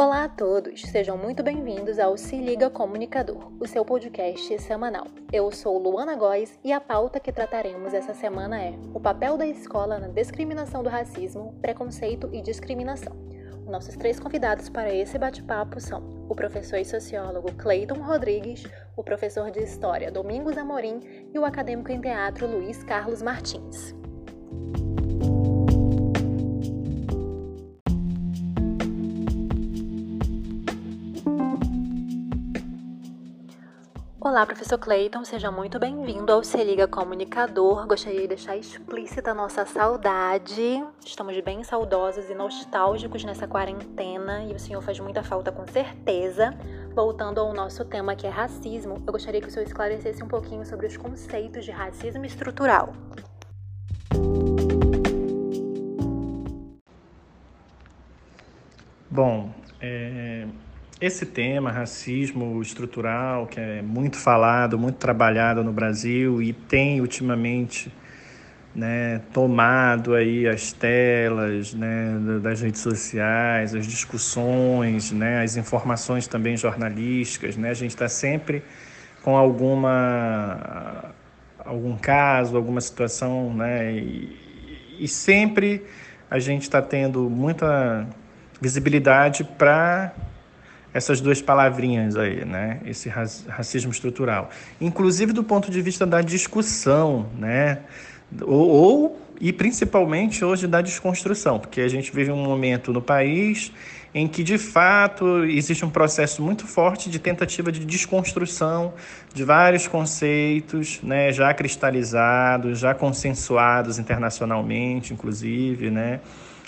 Olá a todos, sejam muito bem-vindos ao Se Liga Comunicador, o seu podcast semanal. Eu sou Luana Góes e a pauta que trataremos essa semana é o papel da escola na discriminação do racismo, preconceito e discriminação. Nossos três convidados para esse bate-papo são o professor e sociólogo Cleiton Rodrigues, o professor de História Domingos Amorim e o acadêmico em teatro Luiz Carlos Martins. Olá, professor Clayton, seja muito bem-vindo ao Se Liga Comunicador. Gostaria de deixar explícita a nossa saudade. Estamos bem saudosos e nostálgicos nessa quarentena e o senhor faz muita falta com certeza. Voltando ao nosso tema que é racismo, eu gostaria que o senhor esclarecesse um pouquinho sobre os conceitos de racismo estrutural. Bom, é, esse tema, racismo estrutural, que é muito falado, muito trabalhado no Brasil e tem ultimamente né, tomado aí as telas né, das redes sociais, as discussões, né, as informações também jornalísticas. Né, a gente está sempre com alguma algum caso, alguma situação, né, e, e sempre a gente está tendo muita visibilidade para essas duas palavrinhas aí, né? Esse racismo estrutural. Inclusive do ponto de vista da discussão, né? Ou, ou, e principalmente hoje da desconstrução, porque a gente vive um momento no país em que de fato existe um processo muito forte de tentativa de desconstrução de vários conceitos, né, já cristalizados, já consensuados internacionalmente, inclusive, né?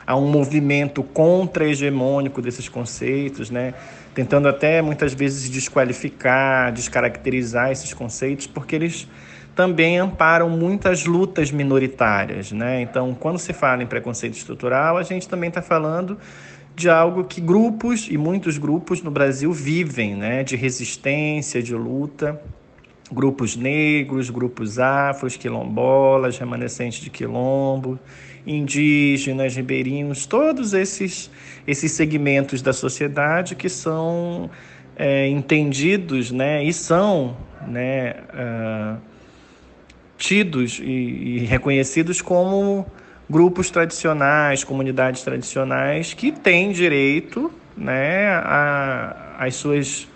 Há um movimento contra-hegemônico desses conceitos, né? Tentando até muitas vezes desqualificar, descaracterizar esses conceitos, porque eles também amparam muitas lutas minoritárias. Né? Então, quando se fala em preconceito estrutural, a gente também está falando de algo que grupos, e muitos grupos no Brasil, vivem, né? de resistência, de luta. Grupos negros, grupos afros, quilombolas, remanescentes de quilombo, indígenas, ribeirinhos, todos esses, esses segmentos da sociedade que são é, entendidos né, e são né, uh, tidos e, e reconhecidos como grupos tradicionais, comunidades tradicionais que têm direito né, às suas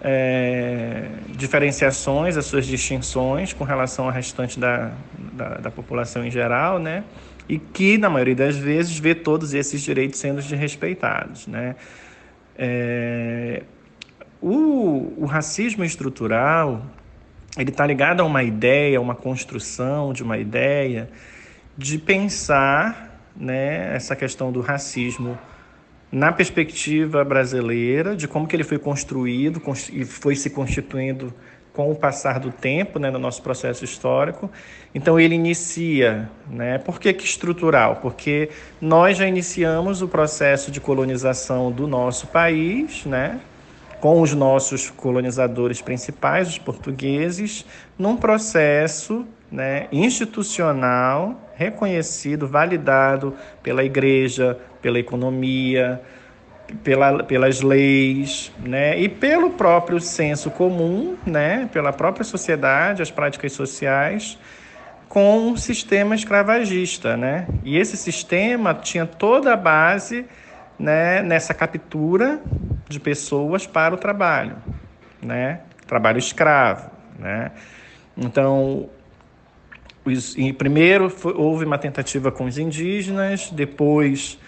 é, diferenciações, as suas distinções com relação ao restante da, da, da, população em geral, né? E que, na maioria das vezes, vê todos esses direitos sendo desrespeitados. Né? É, o, o racismo estrutural ele está ligado a uma ideia, uma construção de uma ideia de pensar né, essa questão do racismo na perspectiva brasileira, de como que ele foi construído e foi se constituindo com o passar do tempo, né, no nosso processo histórico. Então ele inicia, né? Por que, que estrutural? Porque nós já iniciamos o processo de colonização do nosso país, né? Com os nossos colonizadores principais, os portugueses, num processo né, institucional reconhecido, validado pela igreja, pela economia, pela, pelas leis, né, e pelo próprio senso comum, né, pela própria sociedade, as práticas sociais, com um sistema escravagista, né? E esse sistema tinha toda a base, né, nessa captura de pessoas para o trabalho, né? Trabalho escravo, né? Então, os, primeiro foi, houve uma tentativa com os indígenas, depois,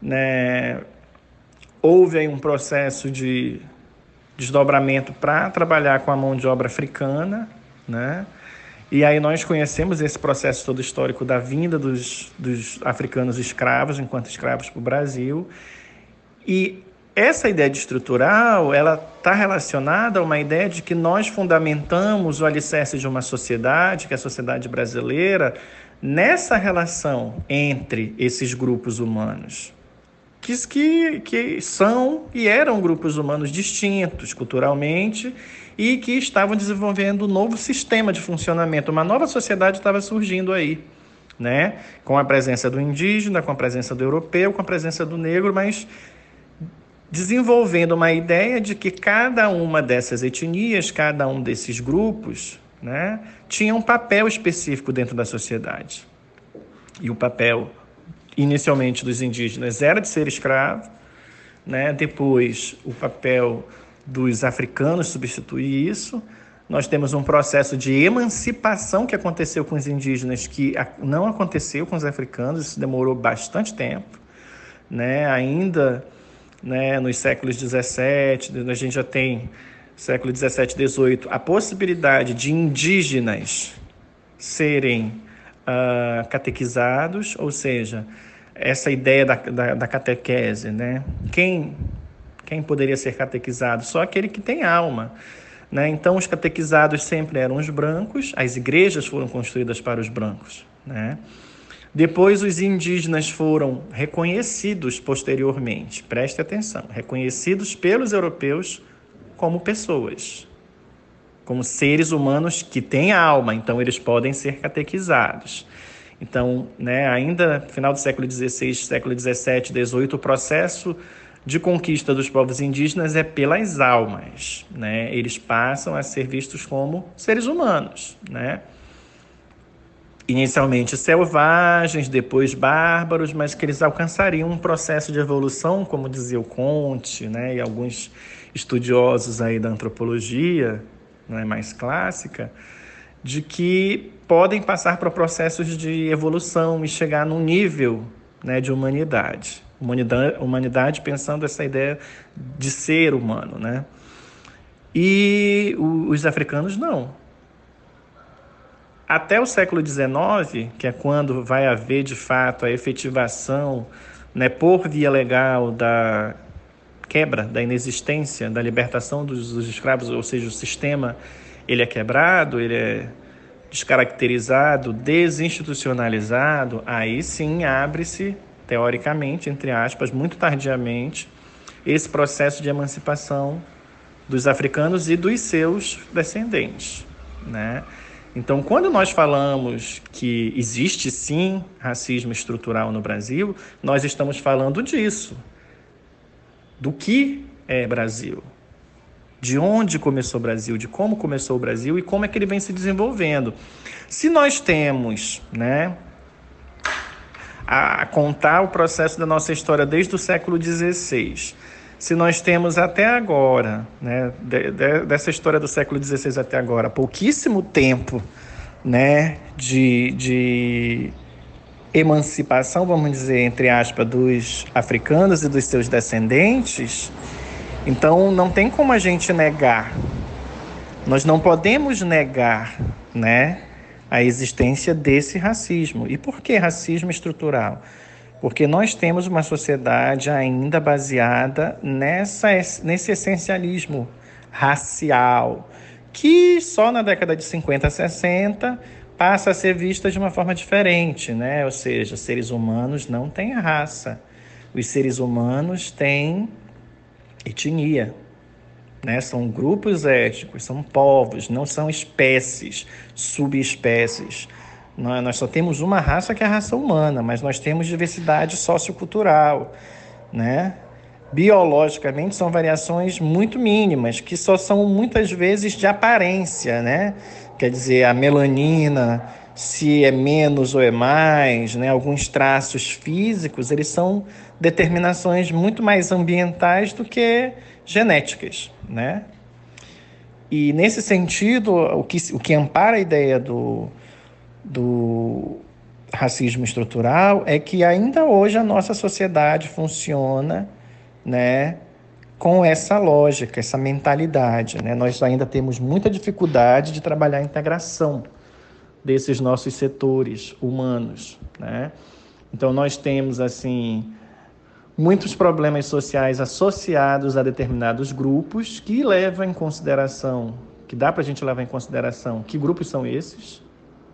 né, houve aí um processo de desdobramento para trabalhar com a mão de obra africana, né? E aí nós conhecemos esse processo todo histórico da vinda dos, dos africanos escravos, enquanto escravos para o Brasil. E essa ideia de estrutural, ela está relacionada a uma ideia de que nós fundamentamos o alicerce de uma sociedade, que é a sociedade brasileira, nessa relação entre esses grupos humanos que, que, que são e eram grupos humanos distintos culturalmente e que estavam desenvolvendo um novo sistema de funcionamento. Uma nova sociedade estava surgindo aí, né? com a presença do indígena, com a presença do europeu, com a presença do negro, mas desenvolvendo uma ideia de que cada uma dessas etnias, cada um desses grupos, né, tinha um papel específico dentro da sociedade. E o papel, inicialmente, dos indígenas era de ser escravo, né? depois, o papel dos africanos substituir isso. Nós temos um processo de emancipação que aconteceu com os indígenas que não aconteceu com os africanos, isso demorou bastante tempo. Né? Ainda né, nos séculos 17, a gente já tem século 17, 18, a possibilidade de indígenas serem uh, catequizados, ou seja, essa ideia da, da, da catequese, né? Quem, quem poderia ser catequizado? Só aquele que tem alma. Né? Então, os catequizados sempre eram os brancos, as igrejas foram construídas para os brancos. Né? Depois, os indígenas foram reconhecidos posteriormente, preste atenção, reconhecidos pelos europeus como pessoas, como seres humanos que têm alma, então eles podem ser catequizados. Então, né, ainda final do século XVI, século XVII, XVIII, o processo de conquista dos povos indígenas é pelas almas, né? Eles passam a ser vistos como seres humanos, né? Inicialmente selvagens, depois bárbaros, mas que eles alcançariam um processo de evolução, como dizia o Conte, né? E alguns estudiosos aí da antropologia, né, mais clássica, de que podem passar por processos de evolução e chegar num nível né, de humanidade. Humanidade, humanidade pensando essa ideia de ser humano, né? E os africanos não. Até o século XIX, que é quando vai haver de fato a efetivação, né, por via legal da quebra, da inexistência, da libertação dos, dos escravos, ou seja, o sistema ele é quebrado, ele é descaracterizado, desinstitucionalizado, aí sim abre-se teoricamente, entre aspas, muito tardiamente, esse processo de emancipação dos africanos e dos seus descendentes, né? Então, quando nós falamos que existe sim racismo estrutural no Brasil, nós estamos falando disso. Do que é Brasil? De onde começou o Brasil? De como começou o Brasil e como é que ele vem se desenvolvendo? Se nós temos, né, a contar o processo da nossa história desde o século XVI. Se nós temos até agora, né, de, de, dessa história do século XVI até agora, pouquíssimo tempo né, de, de emancipação, vamos dizer, entre aspas, dos africanos e dos seus descendentes, então não tem como a gente negar. Nós não podemos negar, né? a existência desse racismo. E por que racismo estrutural? Porque nós temos uma sociedade ainda baseada nessa, nesse essencialismo racial, que só na década de 50 a 60 passa a ser vista de uma forma diferente, né? Ou seja, seres humanos não têm raça. Os seres humanos têm etnia, né? São grupos étnicos, são povos, não são espécies, subespécies. Nós só temos uma raça que é a raça humana, mas nós temos diversidade sociocultural, né? Biologicamente são variações muito mínimas, que só são muitas vezes de aparência, né? Quer dizer, a melanina, se é menos ou é mais, né? Alguns traços físicos, eles são determinações muito mais ambientais do que genéticas, né? E nesse sentido, o que, o que ampara a ideia do, do racismo estrutural é que ainda hoje a nossa sociedade funciona, né, com essa lógica, essa mentalidade, né? Nós ainda temos muita dificuldade de trabalhar a integração desses nossos setores humanos, né? Então nós temos assim muitos problemas sociais associados a determinados grupos que levam em consideração, que dá para a gente levar em consideração que grupos são esses,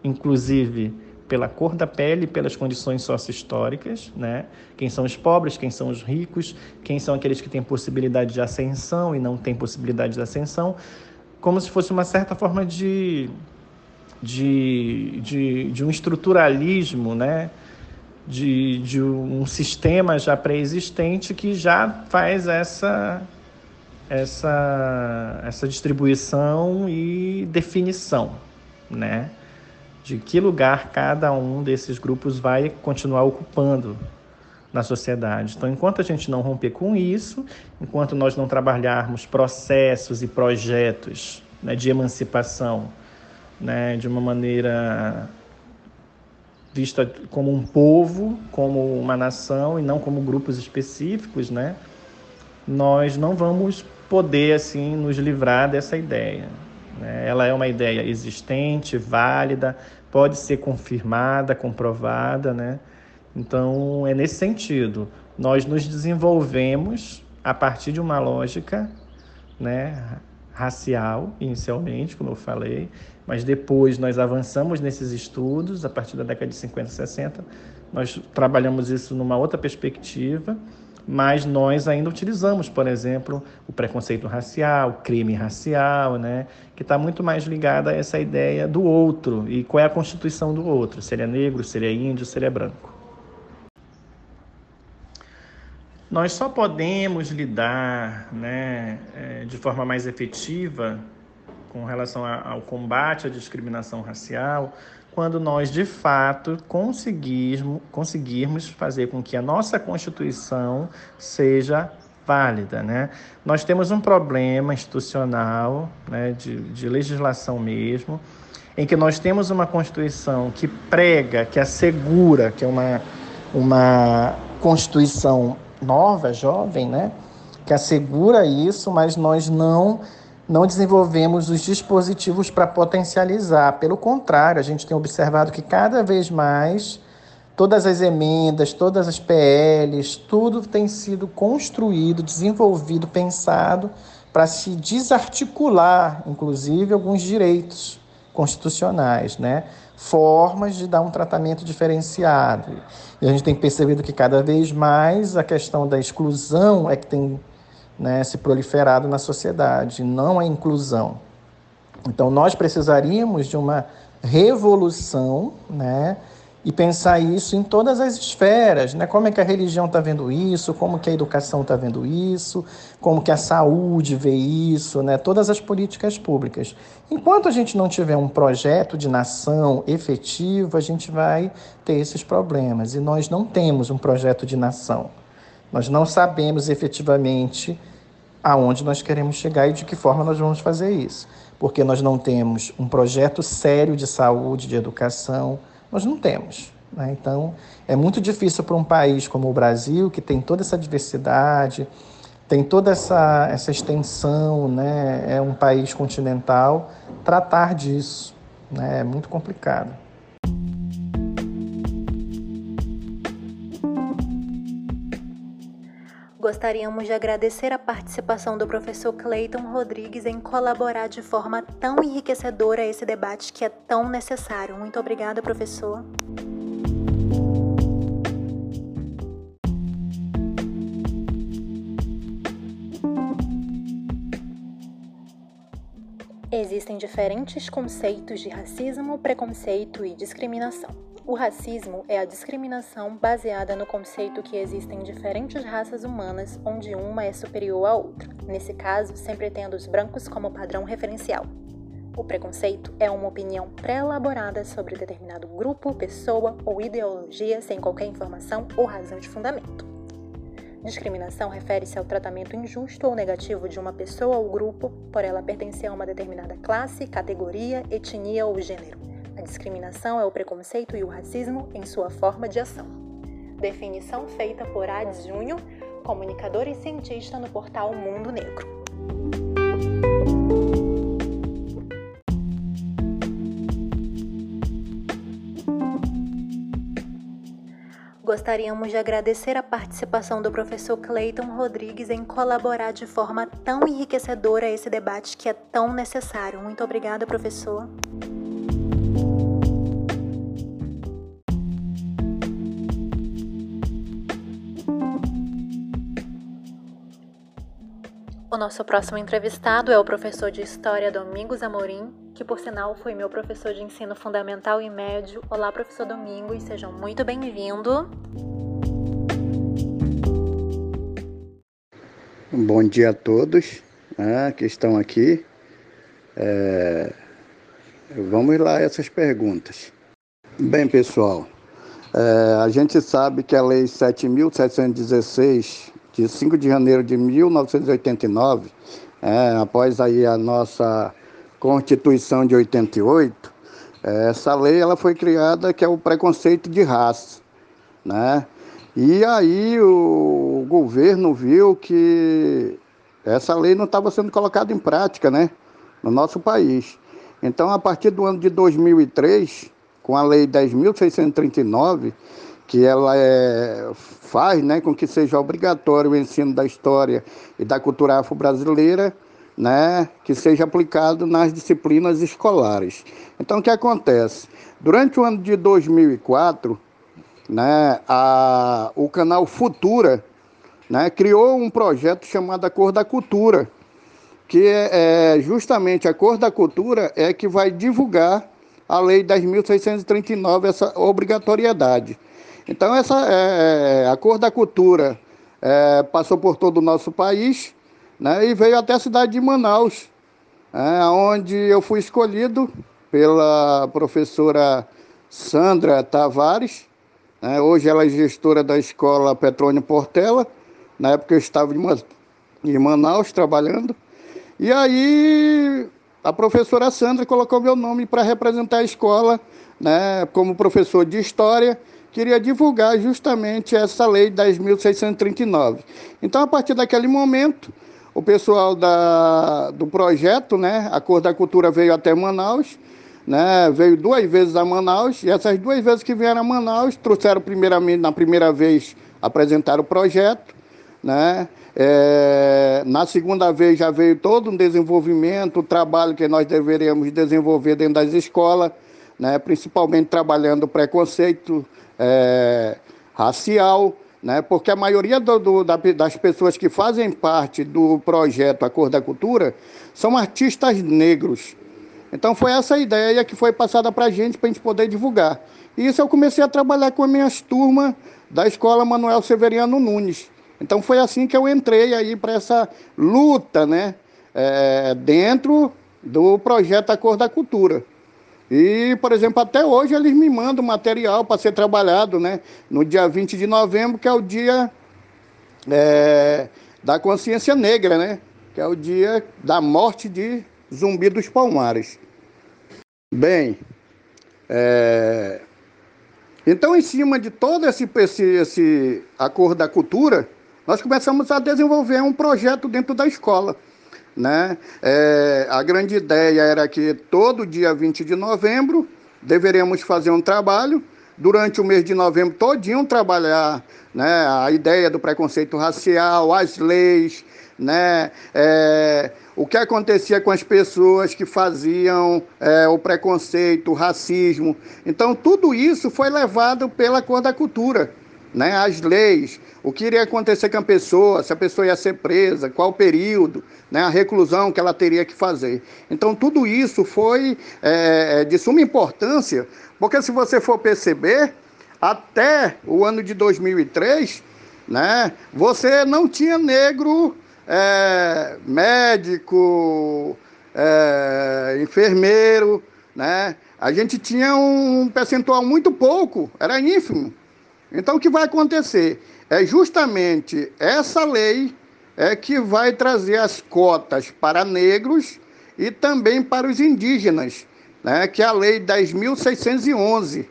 inclusive pela cor da pele, pelas condições sócio-históricas, né? Quem são os pobres, quem são os ricos, quem são aqueles que têm possibilidade de ascensão e não têm possibilidade de ascensão, como se fosse uma certa forma de, de, de, de um estruturalismo, né? de, de um sistema já pré-existente que já faz essa, essa, essa distribuição e definição, né? De que lugar cada um desses grupos vai continuar ocupando na sociedade. Então, enquanto a gente não romper com isso, enquanto nós não trabalharmos processos e projetos né, de emancipação né, de uma maneira vista como um povo, como uma nação e não como grupos específicos, né, nós não vamos poder assim nos livrar dessa ideia. Né? Ela é uma ideia existente, válida, pode ser confirmada, comprovada, né? Então, é nesse sentido. Nós nos desenvolvemos a partir de uma lógica né, racial, inicialmente, como eu falei, mas depois nós avançamos nesses estudos, a partir da década de 50 e 60, nós trabalhamos isso numa outra perspectiva, mas nós ainda utilizamos, por exemplo, o preconceito racial, o crime racial, né, que está muito mais ligado a essa ideia do outro e qual é a constituição do outro, se ele é negro, se ele é índio, se ele é branco. Nós só podemos lidar né, é, de forma mais efetiva com relação ao combate à discriminação racial quando nós, de fato, conseguirmos, conseguirmos fazer com que a nossa Constituição seja válida. Né? Nós temos um problema institucional, né, de, de legislação mesmo, em que nós temos uma Constituição que prega, que assegura, que é uma, uma Constituição nova, jovem, né? Que assegura isso, mas nós não não desenvolvemos os dispositivos para potencializar. Pelo contrário, a gente tem observado que cada vez mais todas as emendas, todas as PLs, tudo tem sido construído, desenvolvido, pensado para se desarticular, inclusive, alguns direitos constitucionais, né? formas de dar um tratamento diferenciado. E a gente tem percebido que cada vez mais a questão da exclusão é que tem né, se proliferado na sociedade, não a inclusão. Então nós precisaríamos de uma revolução, né, e pensar isso em todas as esferas, né? Como é que a religião está vendo isso, como que a educação está vendo isso, como que a saúde vê isso, né? Todas as políticas públicas. Enquanto a gente não tiver um projeto de nação efetivo, a gente vai ter esses problemas. E nós não temos um projeto de nação. Nós não sabemos efetivamente aonde nós queremos chegar e de que forma nós vamos fazer isso. Porque nós não temos um projeto sério de saúde, de educação, nós não temos. Né? Então, é muito difícil para um país como o Brasil, que tem toda essa diversidade, tem toda essa, essa extensão, né? é um país continental, tratar disso. Né? É muito complicado. Gostaríamos de agradecer a participação do professor Cleiton Rodrigues em colaborar de forma tão enriquecedora a esse debate que é tão necessário. Muito obrigada, professor. Existem diferentes conceitos de racismo, preconceito e discriminação. O racismo é a discriminação baseada no conceito que existem diferentes raças humanas onde uma é superior à outra, nesse caso, sempre tendo os brancos como padrão referencial. O preconceito é uma opinião pré-elaborada sobre determinado grupo, pessoa ou ideologia sem qualquer informação ou razão de fundamento. Discriminação refere-se ao tratamento injusto ou negativo de uma pessoa ou grupo por ela pertencer a uma determinada classe, categoria, etnia ou gênero a discriminação é o preconceito e o racismo em sua forma de ação. Definição feita por Ades Júnior, comunicador e cientista no portal Mundo Negro. Gostaríamos de agradecer a participação do professor Clayton Rodrigues em colaborar de forma tão enriquecedora a esse debate que é tão necessário. Muito obrigada, professor. O nosso próximo entrevistado é o professor de História Domingos Amorim, que por sinal foi meu professor de ensino fundamental e médio. Olá, professor Domingos, sejam muito bem-vindo. Bom dia a todos né, que estão aqui. É... Vamos lá essas perguntas. Bem, pessoal, é, a gente sabe que a Lei 7.716, de 5 de janeiro de 1989, é, após aí a nossa Constituição de 88, essa lei ela foi criada que é o preconceito de raça, né? E aí o governo viu que essa lei não estava sendo colocada em prática, né, no nosso país. Então, a partir do ano de 2003, com a lei 10.639, que ela é, faz né, com que seja obrigatório o ensino da história e da cultura afro-brasileira, né, que seja aplicado nas disciplinas escolares. Então, o que acontece? Durante o ano de 2004, né, a, o canal Futura né, criou um projeto chamado A Cor da Cultura, que é, é justamente a Cor da Cultura é que vai divulgar a Lei 10.639, essa obrigatoriedade. Então, essa, é, é, a Cor da Cultura é, passou por todo o nosso país, né, e veio até a cidade de Manaus, é, onde eu fui escolhido pela professora Sandra Tavares. Né, hoje ela é gestora da escola Petrônio Portela. Na época eu estava em Manaus trabalhando. E aí a professora Sandra colocou meu nome para representar a escola, né, como professor de história, queria divulgar justamente essa lei 10.639. Então, a partir daquele momento, o pessoal da, do projeto, né, a Cor da Cultura veio até Manaus, né, veio duas vezes a Manaus, e essas duas vezes que vieram a Manaus, trouxeram primeiramente, na primeira vez, apresentar o projeto, né, é, na segunda vez já veio todo um desenvolvimento, o trabalho que nós deveríamos desenvolver dentro das escolas, né, principalmente trabalhando o preconceito é, racial, né? porque a maioria do, do, da, das pessoas que fazem parte do projeto A Cor da Cultura são artistas negros. Então foi essa ideia que foi passada para a gente, para a gente poder divulgar. E isso eu comecei a trabalhar com as minhas turmas da Escola Manuel Severiano Nunes. Então foi assim que eu entrei aí para essa luta, né? É, dentro do projeto A Cor da Cultura. E, por exemplo, até hoje eles me mandam material para ser trabalhado, né? No dia 20 de novembro, que é o dia é, da consciência negra, né? Que é o dia da morte de Zumbi dos Palmares. Bem, é... então, em cima de todo esse, esse, esse acordo da cultura, nós começamos a desenvolver um projeto dentro da escola. Né? É, a grande ideia era que todo dia 20 de novembro deveríamos fazer um trabalho, durante o mês de novembro todinho trabalhar né, a ideia do preconceito racial, as leis, né, é, o que acontecia com as pessoas que faziam é, o preconceito, o racismo. Então, tudo isso foi levado pela cor da cultura né, as leis, o que iria acontecer com a pessoa, se a pessoa ia ser presa, qual período, né, a reclusão que ela teria que fazer. Então, tudo isso foi é, de suma importância, porque se você for perceber, até o ano de 2003, né, você não tinha negro é, médico, é, enfermeiro, né? A gente tinha um percentual muito pouco, era ínfimo. Então, o que vai acontecer? É justamente essa lei é que vai trazer as cotas para negros e também para os indígenas, né, que é a Lei 10.611,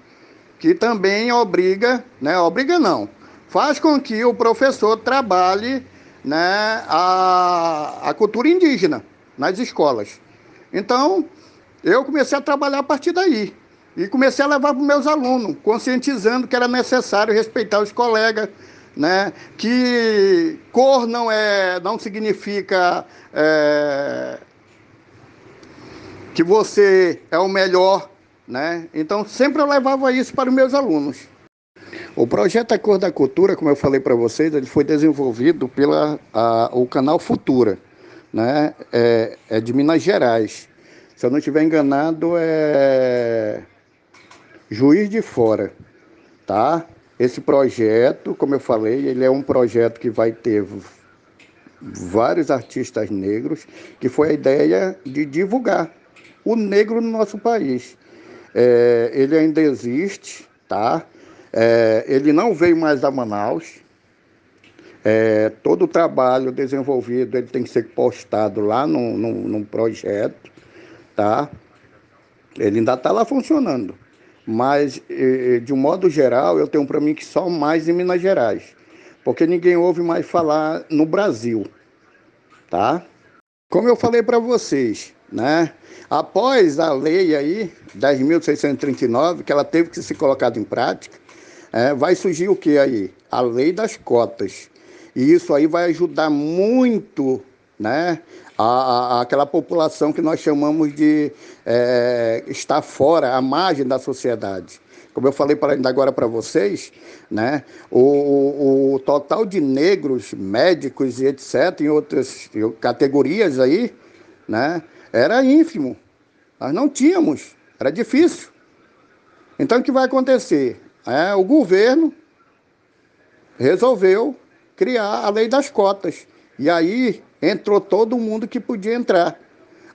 que também obriga, né, obriga não, faz com que o professor trabalhe né, a, a cultura indígena nas escolas. Então, eu comecei a trabalhar a partir daí. E comecei a levar para os meus alunos, conscientizando que era necessário respeitar os colegas, né? que cor não, é, não significa é, que você é o melhor. Né? Então, sempre eu levava isso para os meus alunos. O projeto A Cor da Cultura, como eu falei para vocês, ele foi desenvolvido pela a, o canal Futura, né? é, é de Minas Gerais. se eu não estiver enganado, é Juiz de Fora, tá? Esse projeto, como eu falei, ele é um projeto que vai ter vários artistas negros, que foi a ideia de divulgar o negro no nosso país. É, ele ainda existe, tá? É, ele não veio mais a Manaus. É, todo o trabalho desenvolvido ele tem que ser postado lá num, projeto, tá? Ele ainda está lá funcionando. Mas, de um modo geral, eu tenho para mim que só mais em Minas Gerais. Porque ninguém ouve mais falar no Brasil, tá? Como eu falei para vocês, né? Após a lei aí, 10.639, que ela teve que ser colocada em prática, é, vai surgir o que aí? A lei das cotas. E isso aí vai ajudar muito né, a, a, aquela população que nós chamamos de é, estar fora, à margem da sociedade. Como eu falei ainda agora para vocês, né, o, o, o, total de negros, médicos e etc., em outras categorias aí, né, era ínfimo. Nós não tínhamos, era difícil. Então o que vai acontecer? É, o governo resolveu criar a lei das cotas. E aí entrou todo mundo que podia entrar.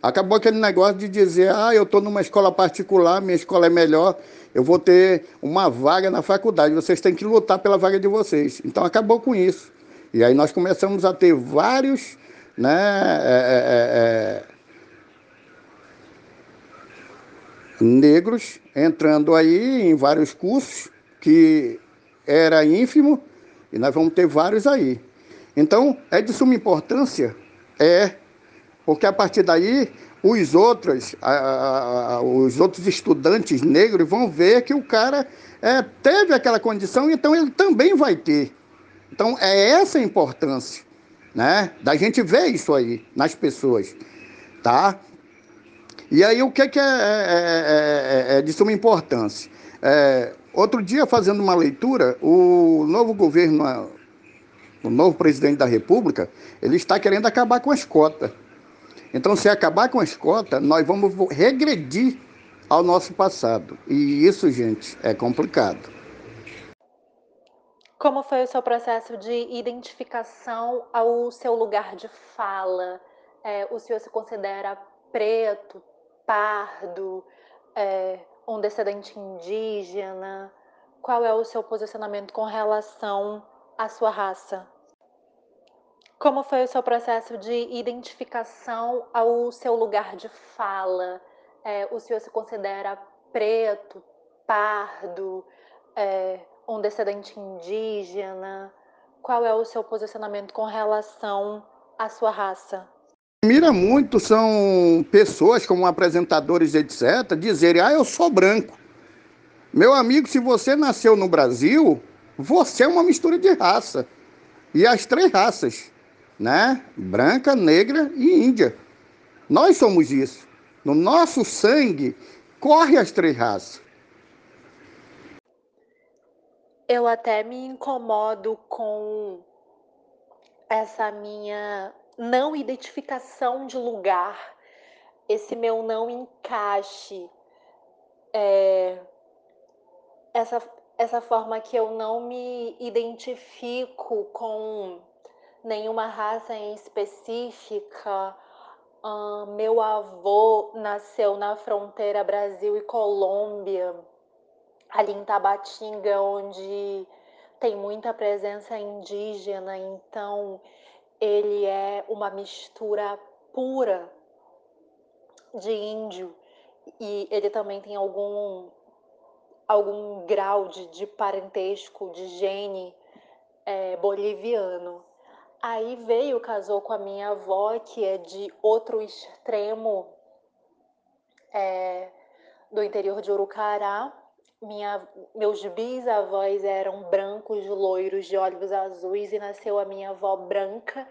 Acabou aquele negócio de dizer, ah, eu estou numa escola particular, minha escola é melhor, eu vou ter uma vaga na faculdade, vocês têm que lutar pela vaga de vocês. Então acabou com isso. E aí nós começamos a ter vários né, é, é, é, negros entrando aí em vários cursos, que era ínfimo, e nós vamos ter vários aí. Então, é de suma importância, é, porque a partir daí os outros, a, a, a, os outros estudantes negros vão ver que o cara é, teve aquela condição, então ele também vai ter. Então, é essa a importância, né? Da gente ver isso aí nas pessoas, tá? E aí, o que, que é, é, é, é de suma importância? outro dia, fazendo uma leitura, o novo governo o novo presidente da República, ele está querendo acabar com as cotas. Então, se acabar com as cotas, nós vamos regredir ao nosso passado. E isso, gente, é complicado. Como foi o seu processo de identificação ao seu lugar de fala? É, o senhor se considera preto, pardo, é, um descendente indígena? Qual é o seu posicionamento com relação à sua raça? Como foi o seu processo de identificação ao seu lugar de fala? É, o senhor se considera preto, pardo, é, um descendente indígena? Qual é o seu posicionamento com relação à sua raça? Mira muito são pessoas como apresentadores, etc., dizerem: ah, eu sou branco. Meu amigo, se você nasceu no Brasil, você é uma mistura de raça. E as três raças né? Branca, negra e índia. Nós somos isso. No nosso sangue corre as três raças. Eu até me incomodo com essa minha não identificação de lugar, esse meu não encaixe, é, essa, essa forma que eu não me identifico com nenhuma raça em específica. meu avô nasceu na fronteira Brasil e Colômbia, ali em Tabatinga, onde tem muita presença indígena, então ele é uma mistura pura de índio e ele também tem algum algum grau de, de parentesco, de gene é, boliviano. Aí veio, casou com a minha avó, que é de outro extremo é, do interior de Urucará. Minha, meus bisavós eram brancos, loiros, de olhos azuis, e nasceu a minha avó branca,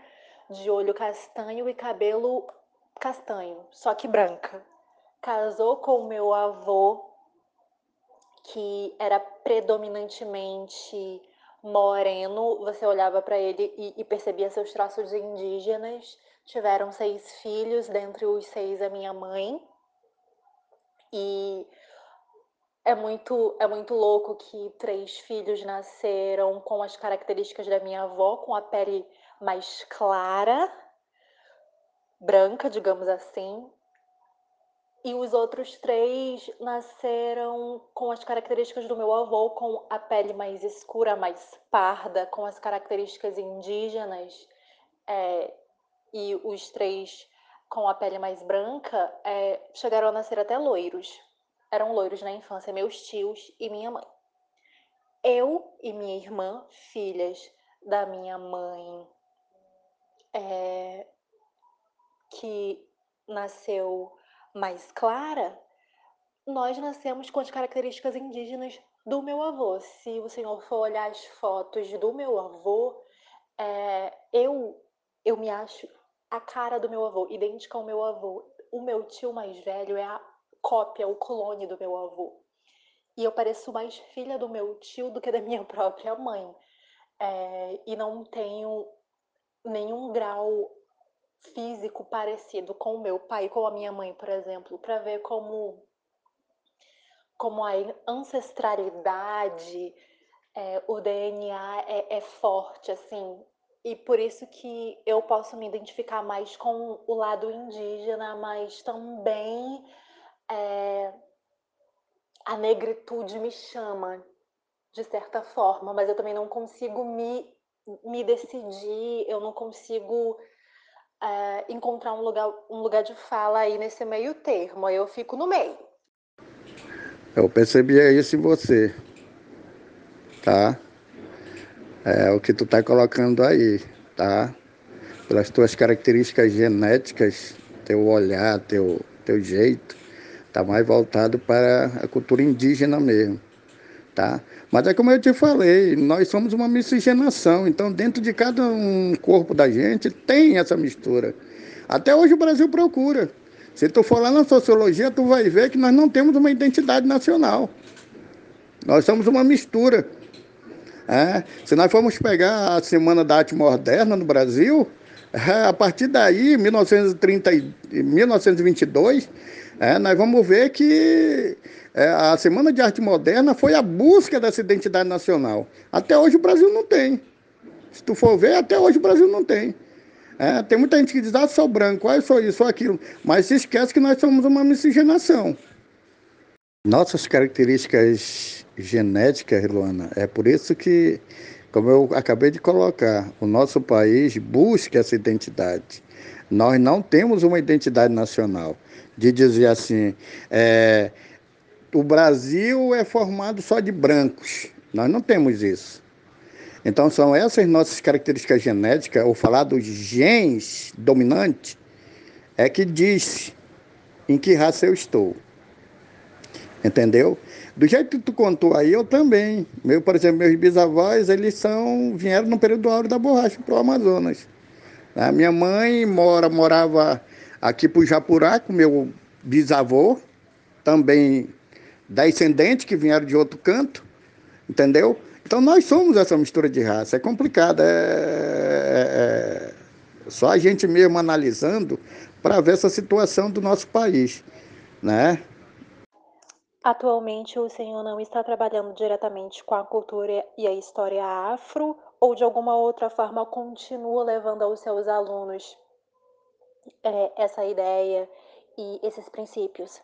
de olho castanho e cabelo castanho, só que branca. Casou com o meu avô, que era predominantemente moreno, você olhava para ele e, e, percebia seus traços indígenas. Tiveram seis filhos, dentre os seis a minha mãe. E é muito, é muito louco que três filhos nasceram com as características da minha avó, com a pele mais clara, branca, digamos assim, e os outros três nasceram com as características do meu avô, com a pele mais escura, mais parda, com as características indígenas. É, e os três com a pele mais branca é, chegaram a nascer até loiros. Eram loiros na infância, meus tios e minha mãe. Eu e minha irmã, filhas da minha mãe, é, que nasceu mais clara, nós nascemos com as características indígenas do meu avô. Se o senhor for olhar as fotos do meu avô, é, eu, eu me acho a cara do meu avô, idêntica ao meu avô. O meu tio mais velho é a cópia, o clone do meu avô. E eu pareço mais filha do meu tio do que da minha própria mãe. É, e não tenho nenhum grau físico parecido com o meu pai, com a minha mãe, por exemplo, para ver como como a ancestralidade, é, o DNA é, é, forte, assim, e por isso que eu posso me identificar mais com o lado indígena, mas também é, a negritude me chama, de certa forma, mas eu também não consigo me, me decidir, eu não consigo é, encontrar um lugar, um lugar de fala aí nesse meio termo. Eu fico no meio. Eu percebi isso em você, tá? É o que tu tá colocando aí, tá? Pelas tuas características genéticas, teu olhar, teu, teu jeito, tá mais voltado para a cultura indígena mesmo tá? Mas é como eu te falei, nós somos uma miscigenação, então dentro de cada um corpo da gente tem essa mistura. Até hoje o Brasil procura. Se tu for lá na sociologia, tu vai ver que nós não temos uma identidade nacional. Nós somos uma mistura. É, se nós formos pegar a Semana da Arte Moderna no Brasil, é, a partir daí, 1930, 1922, é, nós vamos ver que é, a Semana de Arte Moderna foi a busca dessa identidade nacional. Até hoje o Brasil não tem. Se tu for ver, até hoje o Brasil não tem. É, tem muita gente que diz, ah, sou branco, ah, sou isso, sou aquilo. Mas se esquece que nós somos uma miscigenação. Nossas características genéticas, Luana, é por isso que, como eu acabei de colocar, o nosso país busca essa identidade. Nós não temos uma identidade nacional de dizer assim, é, o Brasil é formado só de brancos. Nós não temos isso. Então são essas nossas características genéticas, ou falar dos genes dominantes, é que diz em que raça eu estou. Entendeu? Do jeito que tu contou aí, eu também. Meu, por exemplo, meus bisavós, eles são vieram no período áureo da borracha para o Amazonas. A minha mãe mora, morava aqui para o Japurá com meu bisavô, também descendentes que vieram de outro canto, entendeu? Então nós somos essa mistura de raça. É complicado, é, é, é só a gente mesmo analisando para ver essa situação do nosso país, né? Atualmente o senhor não está trabalhando diretamente com a cultura e a história afro ou de alguma outra forma continua levando aos seus alunos é, essa ideia e esses princípios?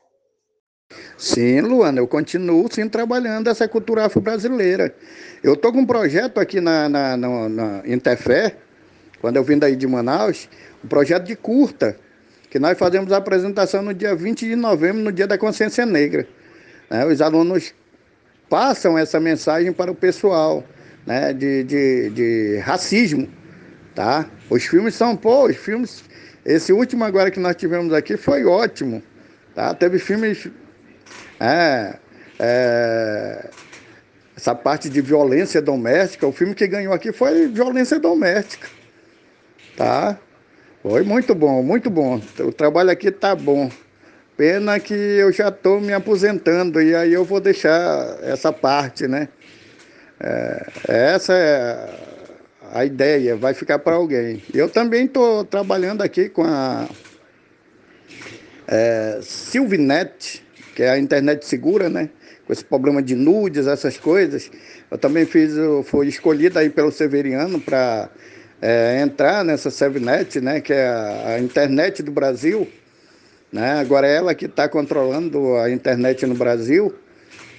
Sim, Luana, eu continuo sim trabalhando essa cultura afro-brasileira. Eu estou com um projeto aqui na, na, na, na Interfé, quando eu vim daí de Manaus, um projeto de curta, que nós fazemos a apresentação no dia 20 de novembro, no dia da consciência negra. Né? Os alunos passam essa mensagem para o pessoal né? de, de, de racismo. Tá? Os filmes são, pô, os filmes esse último agora que nós tivemos aqui foi ótimo. Tá? Teve filmes. É, é, essa parte de violência doméstica, o filme que ganhou aqui foi violência doméstica. Tá? Foi muito bom, muito bom. O trabalho aqui tá bom. Pena que eu já estou me aposentando e aí eu vou deixar essa parte, né? É, essa é a ideia vai ficar para alguém. Eu também estou trabalhando aqui com a é, Silvinete, que é a internet segura, né? Com esse problema de nudes, essas coisas. Eu também fiz, fui escolhido aí pelo Severiano para é, entrar nessa SevNet, né? Que é a, a internet do Brasil. Né? Agora é ela que está controlando a internet no Brasil.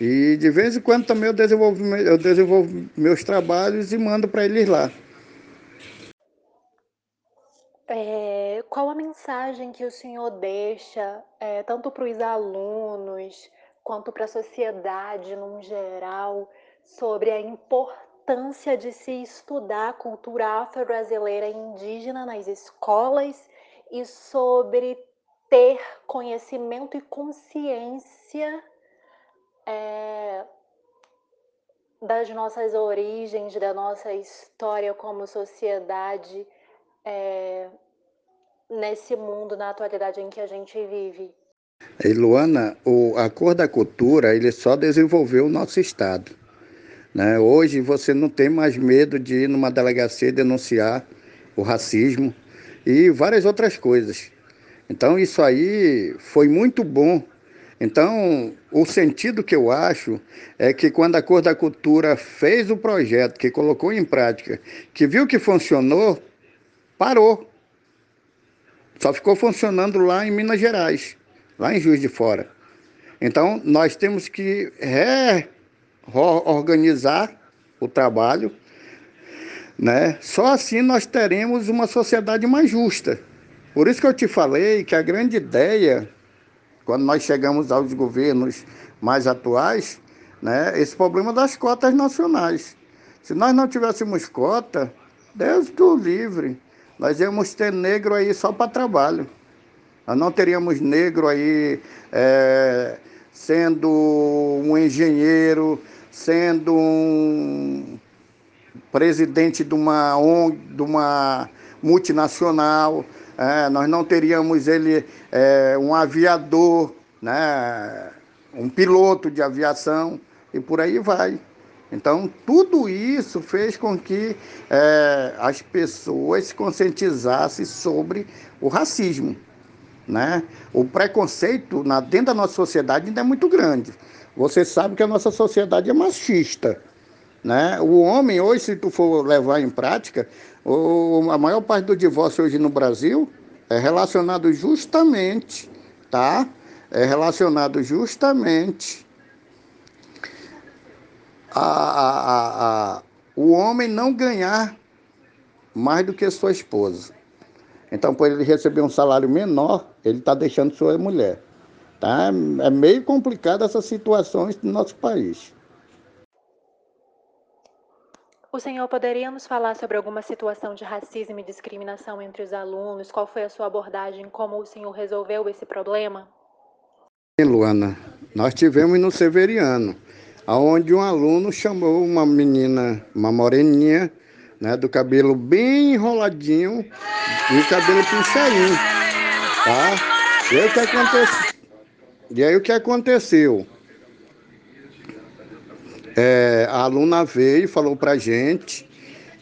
E de vez em quando também eu desenvolvo, eu desenvolvo meus trabalhos e mando para eles lá. É, qual a mensagem que o senhor deixa, é, tanto para os alunos quanto para a sociedade no geral, sobre a importância de se estudar a cultura afro-brasileira e indígena nas escolas e sobre ter conhecimento e consciência é, das nossas origens, da nossa história como sociedade é, nesse mundo, na atualidade em que a gente vive. E Luana, o, a cor da cultura, ele só desenvolveu o nosso estado. Né? Hoje você não tem mais medo de ir numa delegacia denunciar o racismo e várias outras coisas. Então isso aí foi muito bom então, o sentido que eu acho é que quando a Cor da Cultura fez o projeto, que colocou em prática, que viu que funcionou, parou. Só ficou funcionando lá em Minas Gerais, lá em Juiz de Fora. Então, nós temos que reorganizar o trabalho, né? Só assim nós teremos uma sociedade mais justa. Por isso que eu te falei que a grande ideia quando nós chegamos aos governos mais atuais, né, esse problema das cotas nacionais. Se nós não tivéssemos cota, Deus do livre, nós íamos ter negro aí só para trabalho. Nós não teríamos negro aí é, sendo um engenheiro, sendo um presidente de uma ONG, de uma multinacional, é, nós não teríamos ele é, um aviador, né, um piloto de aviação e por aí vai. Então, tudo isso fez com que é, as pessoas se conscientizassem sobre o racismo. Né? O preconceito na, dentro da nossa sociedade ainda é muito grande. Você sabe que a nossa sociedade é machista. Né? O homem, hoje, se tu for levar em prática, o, a maior parte do divórcio hoje no Brasil é relacionado justamente, tá? É relacionado justamente a, a, a, o homem não ganhar mais do que sua esposa. Então, por ele receber um salário menor, ele está deixando sua mulher. Tá? É meio complicado essas situações no nosso país. O senhor poderia nos falar sobre alguma situação de racismo e discriminação entre os alunos? Qual foi a sua abordagem? Como o senhor resolveu esse problema? Luana, nós tivemos no Severiano, onde um aluno chamou uma menina, uma moreninha, né, do cabelo bem enroladinho e o cabelo puxadinho, tá? E aí o que aconteceu? E aí o que aconteceu? É, a aluna veio falou para a gente,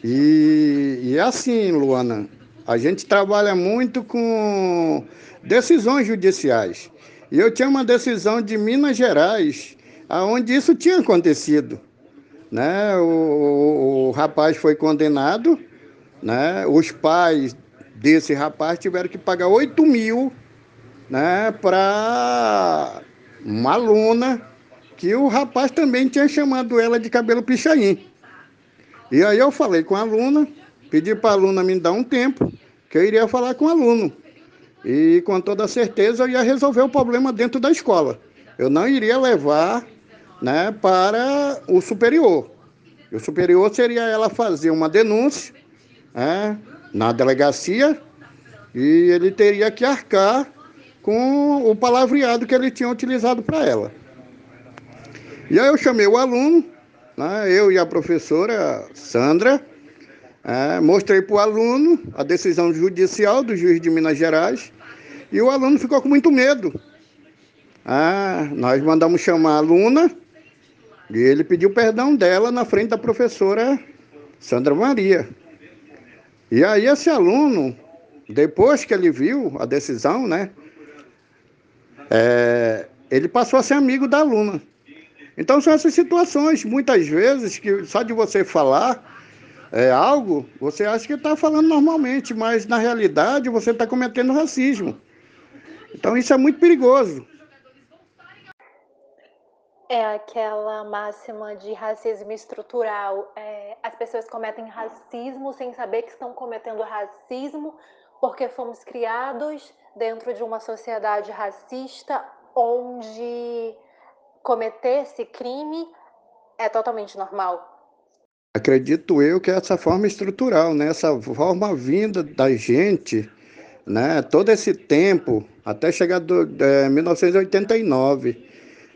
e, e é assim, Luana, a gente trabalha muito com decisões judiciais. E eu tinha uma decisão de Minas Gerais, aonde isso tinha acontecido. Né? O, o, o rapaz foi condenado, né? os pais desse rapaz tiveram que pagar 8 mil né, para uma aluna que o rapaz também tinha chamado ela de cabelo pichain. E aí eu falei com a aluna, pedi para a aluna me dar um tempo, que eu iria falar com o aluno. E com toda certeza eu ia resolver o problema dentro da escola. Eu não iria levar né, para o superior. O superior seria ela fazer uma denúncia né, na delegacia e ele teria que arcar com o palavreado que ele tinha utilizado para ela. E aí eu chamei o aluno, né, eu e a professora Sandra, é, mostrei para o aluno a decisão judicial do juiz de Minas Gerais e o aluno ficou com muito medo. Ah, nós mandamos chamar a aluna e ele pediu perdão dela na frente da professora Sandra Maria. E aí esse aluno, depois que ele viu a decisão, né, é, ele passou a ser amigo da aluna. Então são essas situações, muitas vezes, que só de você falar é, algo, você acha que está falando normalmente, mas na realidade você está cometendo racismo. Então isso é muito perigoso. É aquela máxima de racismo estrutural. É, as pessoas cometem racismo sem saber que estão cometendo racismo porque fomos criados dentro de uma sociedade racista onde cometer esse crime é totalmente normal. Acredito eu que é essa forma estrutural, né? essa forma vinda da gente, né? todo esse tempo, até chegar em é, 1989.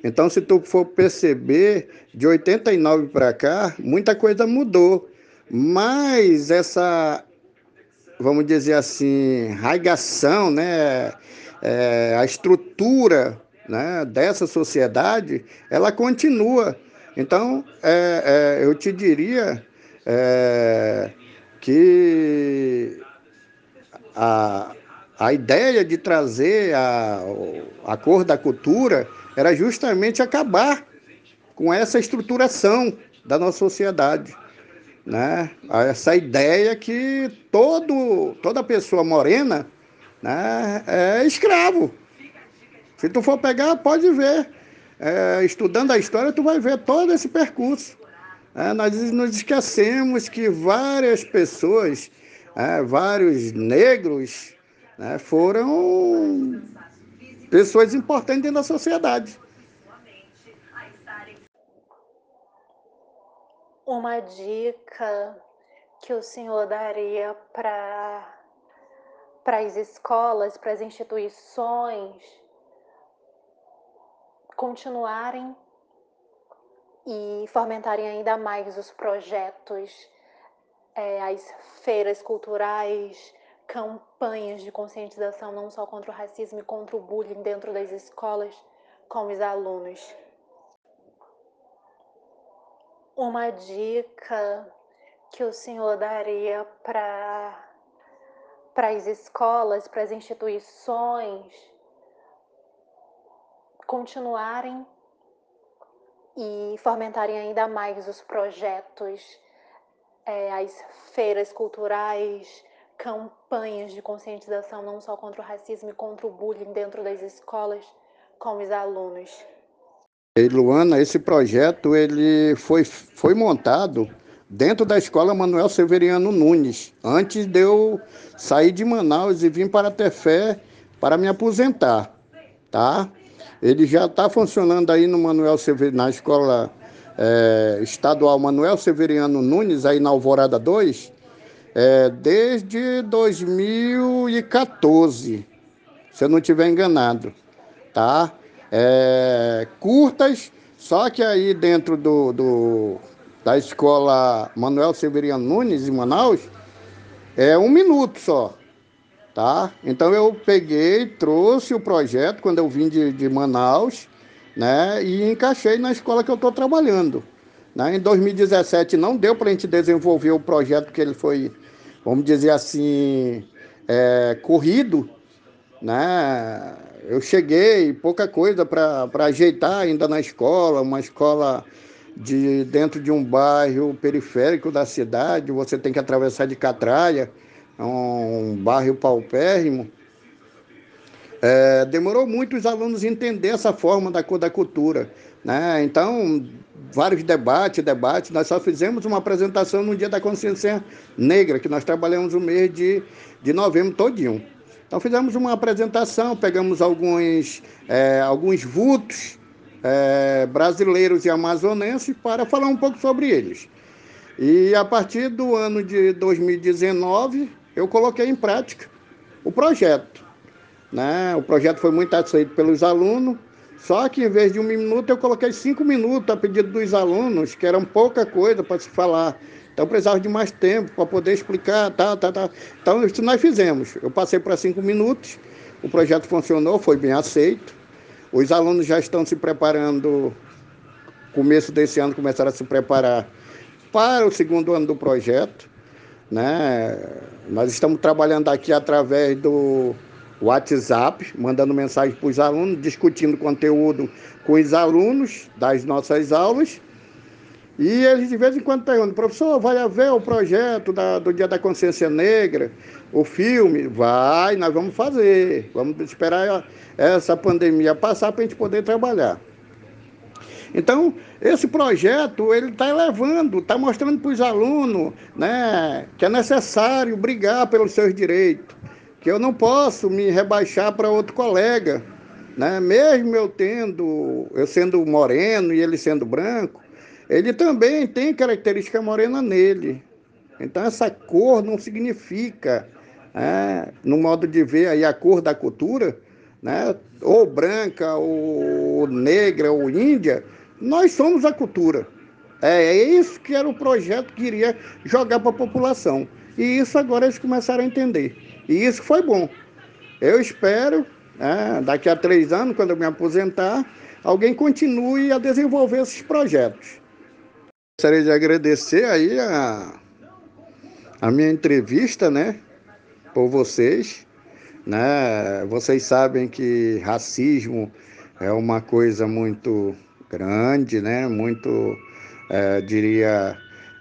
Então, se tu for perceber, de 89 para cá, muita coisa mudou. Mas essa, vamos dizer assim, raigação, né? É, a estrutura né, dessa sociedade, ela continua. Então, é, é, eu te diria é, que a, a ideia de trazer a, a cor da cultura era justamente acabar com essa estruturação da nossa sociedade. Né? Essa ideia que todo, toda pessoa morena né, é escravo. Se tu for pegar, pode ver. É, estudando a história, tu vai ver todo esse percurso. É, nós nos esquecemos que várias pessoas, é, vários negros, né, foram pessoas importantes da sociedade. Uma dica que o senhor daria para as escolas, para as instituições continuarem e fomentarem ainda mais os projetos, é, as feiras culturais, campanhas de conscientização não só contra o racismo e contra o bullying dentro das escolas com os alunos. Uma dica que o senhor daria para para as escolas, para as instituições continuarem e fomentarem ainda mais os projetos, é, as feiras culturais, campanhas de conscientização não só contra o racismo e contra o bullying dentro das escolas com os alunos. E Luana, esse projeto ele foi, foi montado dentro da escola Manuel Severiano Nunes, antes de eu sair de Manaus e vir para Tefé para me aposentar, tá? Ele já está funcionando aí no Manuel Severiano, na escola é, estadual Manuel Severiano Nunes, aí na Alvorada 2, é, desde 2014, se eu não estiver enganado, tá? É, curtas, só que aí dentro do, do, da escola Manuel Severiano Nunes, em Manaus, é um minuto só tá? Então eu peguei, trouxe o projeto quando eu vim de, de Manaus, né? E encaixei na escola que eu estou trabalhando. Né? Em 2017 não deu para a gente desenvolver o projeto que ele foi, vamos dizer assim, é, corrido, né? Eu cheguei, pouca coisa para ajeitar ainda na escola, uma escola de dentro de um bairro periférico da cidade, você tem que atravessar de catraia é um bairro paupérrimo, é, demorou muito os alunos entender essa forma da, da cultura. Né? Então, vários debates, debates, nós só fizemos uma apresentação no Dia da Consciência Negra, que nós trabalhamos o mês de, de novembro todinho. Então fizemos uma apresentação, pegamos alguns, é, alguns vultos é, brasileiros e amazonenses para falar um pouco sobre eles. E a partir do ano de 2019, eu coloquei em prática o projeto. Né? O projeto foi muito aceito pelos alunos, só que em vez de um minuto eu coloquei cinco minutos a pedido dos alunos, que eram pouca coisa para se falar. Então precisava de mais tempo para poder explicar, tá, tá, tá. Então isso nós fizemos. Eu passei para cinco minutos, o projeto funcionou, foi bem aceito. Os alunos já estão se preparando, começo desse ano começaram a se preparar para o segundo ano do projeto. Né? Nós estamos trabalhando aqui através do, WhatsApp, mandando mensagem para os alunos, discutindo conteúdo com os alunos das nossas aulas. E eles de vez em quando perguntam, professor, vai haver o projeto da, do Dia da Consciência Negra, o filme? Vai, nós vamos fazer. Vamos esperar essa pandemia passar para a gente poder trabalhar. Então, esse projeto, ele está levando, está mostrando para os alunos né, que é necessário brigar pelos seus direitos, que eu não posso me rebaixar para outro colega. Né? Mesmo eu tendo, eu sendo moreno e ele sendo branco, ele também tem característica morena nele. Então essa cor não significa, né, no modo de ver aí a cor da cultura, né, ou branca, ou negra, ou índia, nós somos a cultura. É, é isso que era o projeto que queria jogar para a população. E isso agora eles começaram a entender. E isso foi bom. Eu espero, né, daqui a três anos, quando eu me aposentar, alguém continue a desenvolver esses projetos. Gostaria de agradecer aí a, a minha entrevista, né, por vocês. Né? Vocês sabem que racismo é uma coisa muito grande, né? Muito, é, diria,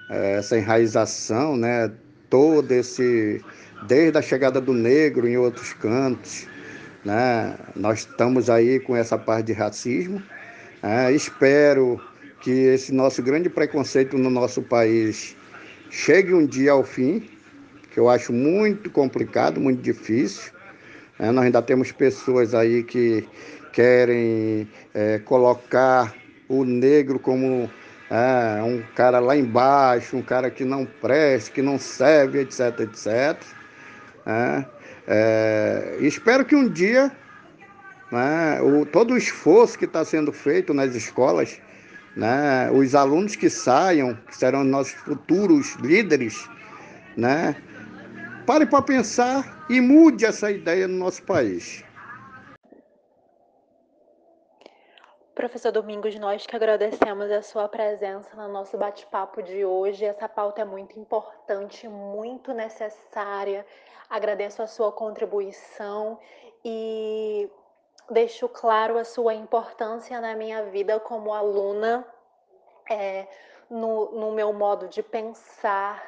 é, essa enraização, né? Todo esse, desde a chegada do negro em outros cantos, né? Nós estamos aí com essa parte de racismo. É, espero que esse nosso grande preconceito no nosso país chegue um dia ao fim, que eu acho muito complicado, muito difícil. É, nós ainda temos pessoas aí que querem é, colocar o negro como é, um cara lá embaixo, um cara que não presta, que não serve, etc, etc. É, é, espero que um dia né, o, todo o esforço que está sendo feito nas escolas, né, os alunos que saiam, que serão nossos futuros líderes, né, pare para pensar e mude essa ideia no nosso país. Professor Domingos, nós que agradecemos a sua presença no nosso bate-papo de hoje. Essa pauta é muito importante, muito necessária. Agradeço a sua contribuição e deixo claro a sua importância na minha vida como aluna, é, no, no meu modo de pensar,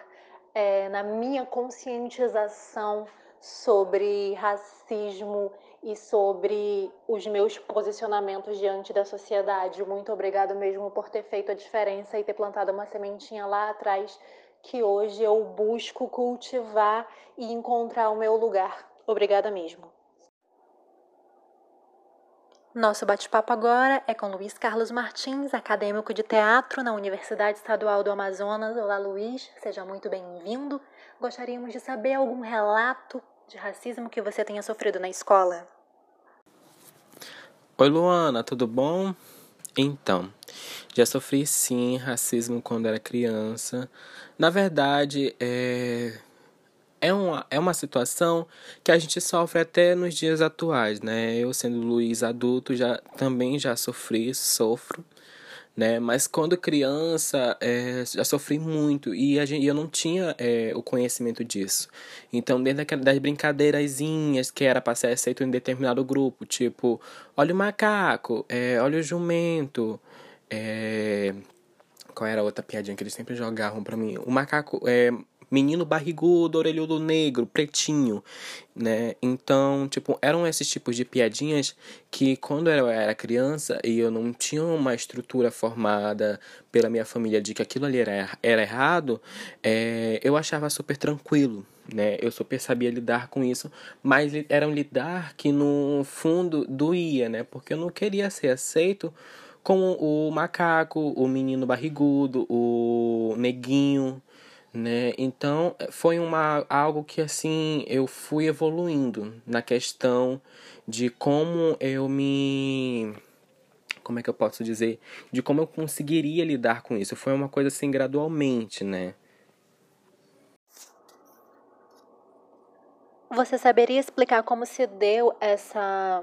é, na minha conscientização sobre racismo e sobre os meus posicionamentos diante da sociedade. Muito obrigado mesmo por ter feito a diferença e ter plantado uma sementinha lá atrás que hoje eu busco cultivar e encontrar o meu lugar. Obrigada mesmo. Nosso bate-papo agora é com Luiz Carlos Martins, acadêmico de teatro na Universidade Estadual do Amazonas. Olá, Luiz, seja muito bem-vindo. Gostaríamos de saber algum relato de racismo que você tenha sofrido na escola? Oi, Luana, tudo bom? Então, já sofri sim racismo quando era criança. Na verdade, é, é, uma, é uma situação que a gente sofre até nos dias atuais, né? Eu, sendo Luiz adulto, já também já sofri, sofro né? Mas quando criança, é, já sofri muito e gente, eu não tinha é, o conhecimento disso. Então, dentro das brincadeirazinhas que era para ser aceito em determinado grupo, tipo, olha o macaco, é, olha o jumento, é, qual era a outra piadinha que eles sempre jogavam para mim? O macaco, é, menino barrigudo, orelhudo negro, pretinho, né? Então, tipo, eram esses tipos de piadinhas que quando eu era criança e eu não tinha uma estrutura formada pela minha família de que aquilo ali era, era errado, é, eu achava super tranquilo, né? Eu super sabia lidar com isso, mas era um lidar que no fundo doía, né? Porque eu não queria ser aceito como o macaco, o menino barrigudo, o neguinho, né? Então, foi uma algo que assim eu fui evoluindo na questão de como eu me como é que eu posso dizer, de como eu conseguiria lidar com isso. Foi uma coisa assim gradualmente, né? Você saberia explicar como se deu essa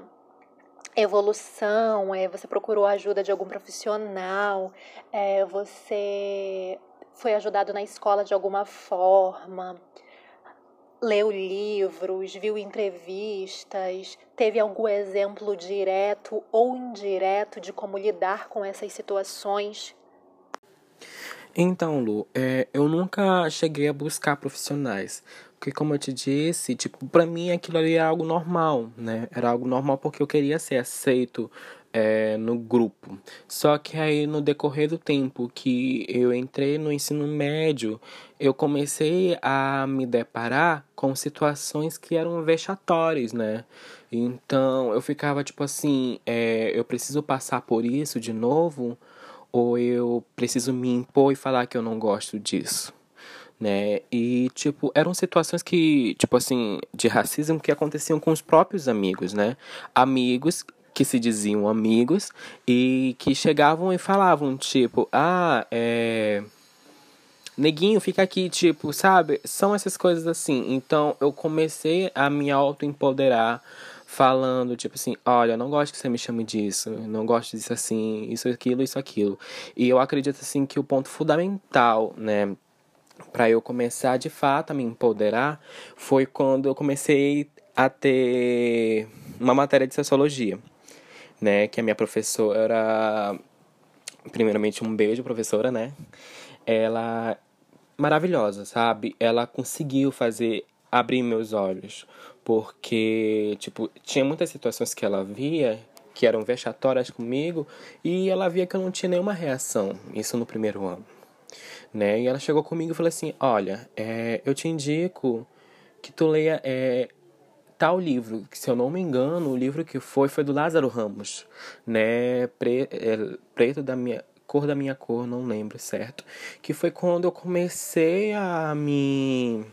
evolução? É, você procurou a ajuda de algum profissional? É, você foi ajudado na escola de alguma forma? leu livros, viu entrevistas, teve algum exemplo direto ou indireto de como lidar com essas situações? Então, Lu, é, eu nunca cheguei a buscar profissionais. Porque, como eu te disse, tipo, pra mim aquilo ali era algo normal, né? Era algo normal porque eu queria ser aceito é, no grupo. Só que aí, no decorrer do tempo que eu entrei no ensino médio, eu comecei a me deparar com situações que eram vexatórias, né? Então, eu ficava tipo assim: é, eu preciso passar por isso de novo? Ou eu preciso me impor e falar que eu não gosto disso? né? E, tipo, eram situações que, tipo assim, de racismo que aconteciam com os próprios amigos, né? Amigos que se diziam amigos e que chegavam e falavam, tipo, ah, é. Neguinho, fica aqui, tipo, sabe? São essas coisas assim. Então eu comecei a me auto-empoderar falando, tipo assim, olha, não gosto que você me chame disso, não gosto disso assim, isso, aquilo, isso, aquilo. E eu acredito, assim, que o ponto fundamental, né, para eu começar de fato a me empoderar foi quando eu comecei a ter uma matéria de sociologia, né, que a minha professora primeiramente um beijo professora, né? Ela maravilhosa, sabe? Ela conseguiu fazer abrir meus olhos, porque tipo, tinha muitas situações que ela via que eram vexatórias comigo e ela via que eu não tinha nenhuma reação, isso no primeiro ano né? E ela chegou comigo e falou assim: Olha, é, eu te indico que tu leia é, tal livro, que se eu não me engano, o livro que foi foi do Lázaro Ramos, né? Pre, é, preto da minha cor da minha cor, não lembro certo, que foi quando eu comecei a me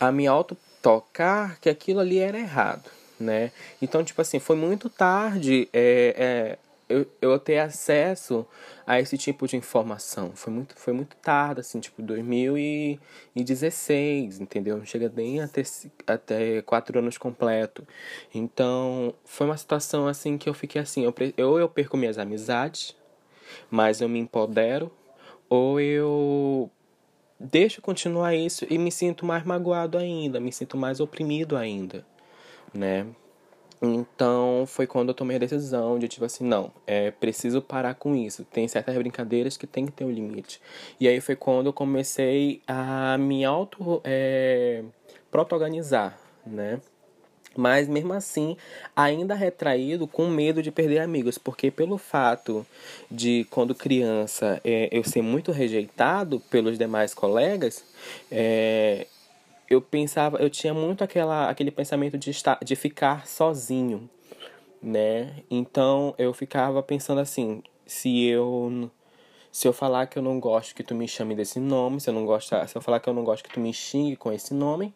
a me auto tocar que aquilo ali era errado, né? Então, tipo assim, foi muito tarde é, é, eu, eu ter acesso a esse tipo de informação. Foi muito, foi muito tarde, assim, tipo 2016, entendeu? Não chega nem até, até quatro anos completo. Então, foi uma situação assim que eu fiquei assim, eu, ou eu perco minhas amizades, mas eu me empodero, ou eu deixo continuar isso e me sinto mais magoado ainda, me sinto mais oprimido ainda, né? Então foi quando eu tomei a decisão de tipo assim, não, é preciso parar com isso. Tem certas brincadeiras que tem que ter um limite. E aí foi quando eu comecei a me auto é, protagonizar, né? Mas mesmo assim, ainda retraído com medo de perder amigos, porque pelo fato de quando criança é, eu ser muito rejeitado pelos demais colegas, é, eu pensava, eu tinha muito aquela, aquele pensamento de, estar, de ficar sozinho, né? Então eu ficava pensando assim, se eu se eu falar que eu não gosto que tu me chame desse nome, se eu não gostar, se eu falar que eu não gosto que tu me xingue com esse nome,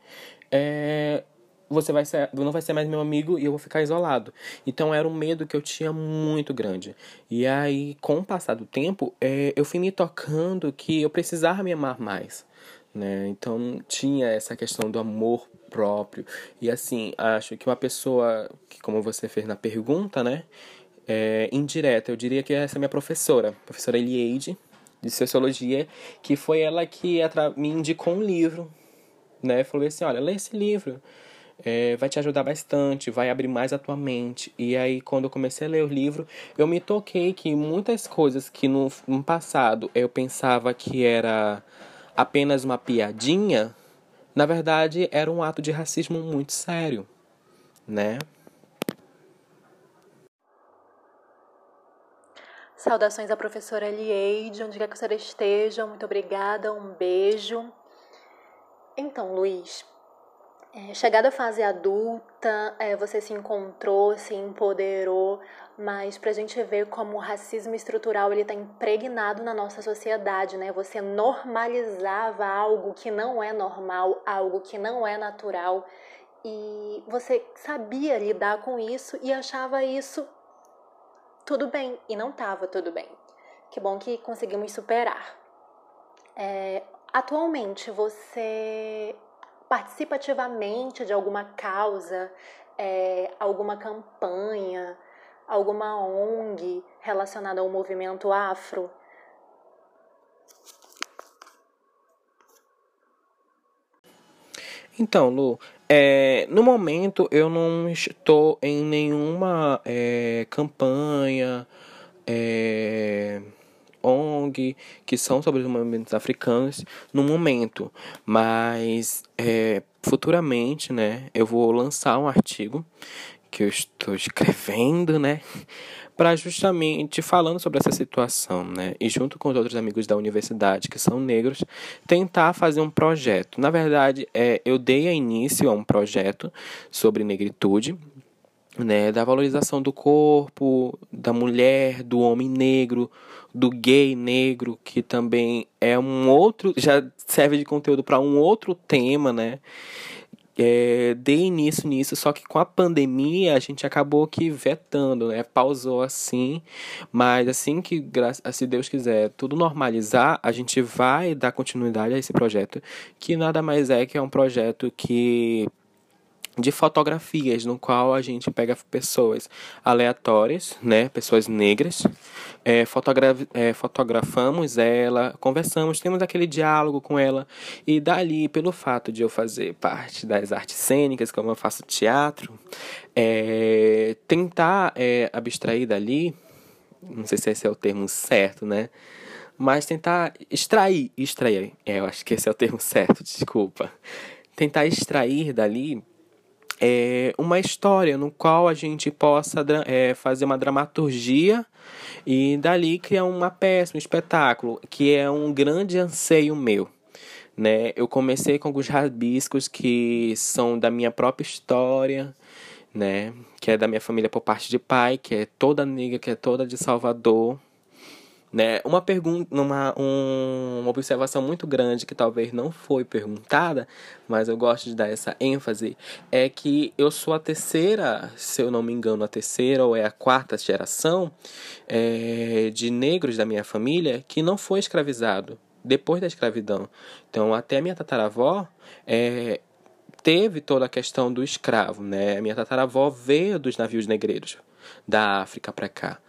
é, você vai ser, não vai ser mais meu amigo e eu vou ficar isolado. Então era um medo que eu tinha muito grande. E aí, com o passar do tempo, é, eu fui me tocando que eu precisava me amar mais né? Então tinha essa questão do amor próprio. E assim, acho que uma pessoa que, como você fez na pergunta, né? É, indireta, eu diria que essa é minha professora, professora Elieide, de Sociologia, que foi ela que me indicou um livro, né? Falou assim, olha, lê esse livro, é, vai te ajudar bastante, vai abrir mais a tua mente. E aí, quando eu comecei a ler o livro, eu me toquei que muitas coisas que no, no passado eu pensava que era apenas uma piadinha, na verdade era um ato de racismo muito sério, né? Saudações à professora Elieide, onde quer que você esteja, muito obrigada, um beijo. Então, Luiz, é, chegada à fase adulta, é, você se encontrou, se empoderou, mas para a gente ver como o racismo estrutural ele está impregnado na nossa sociedade, né? Você normalizava algo que não é normal, algo que não é natural, e você sabia lidar com isso e achava isso tudo bem, e não estava tudo bem. Que bom que conseguimos superar. É, atualmente, você participa ativamente de alguma causa, é, alguma campanha, alguma ONG relacionada ao movimento afro? Então, Lu, é, no momento eu não estou em nenhuma é, campanha, é, ONG, que são sobre os movimentos africanos no momento, mas é, futuramente, né, eu vou lançar um artigo que eu estou escrevendo, né, para justamente falando sobre essa situação, né? E junto com os outros amigos da universidade que são negros, tentar fazer um projeto. Na verdade, é, eu dei início a um projeto sobre negritude, né, da valorização do corpo, da mulher, do homem negro, do gay negro, que também é um outro, já serve de conteúdo para um outro tema, né? É, início nisso, só que com a pandemia a gente acabou que vetando, né? Pausou assim, mas assim que, se Deus quiser, tudo normalizar, a gente vai dar continuidade a esse projeto, que nada mais é que é um projeto que de fotografias, no qual a gente pega pessoas aleatórias, né, pessoas negras, é, fotogra é, fotografamos ela, conversamos, temos aquele diálogo com ela, e dali, pelo fato de eu fazer parte das artes cênicas, como eu faço teatro, é, tentar é, abstrair dali, não sei se esse é o termo certo, né, mas tentar extrair, extrair, é, eu acho que esse é o termo certo, desculpa, tentar extrair dali é, uma história no qual a gente possa é, fazer uma dramaturgia e dali criar uma peça, um espetáculo, que é um grande anseio meu. Né? Eu comecei com alguns rabiscos que são da minha própria história, né? que é da minha família por parte de pai, que é toda negra, que é toda de Salvador. Né? Uma pergunta, uma, um, uma observação muito grande que talvez não foi perguntada, mas eu gosto de dar essa ênfase, é que eu sou a terceira, se eu não me engano, a terceira ou é a quarta geração é, de negros da minha família que não foi escravizado depois da escravidão. Então, até a minha tataravó é, teve toda a questão do escravo, né? Minha tataravó veio dos navios negreiros da África para cá.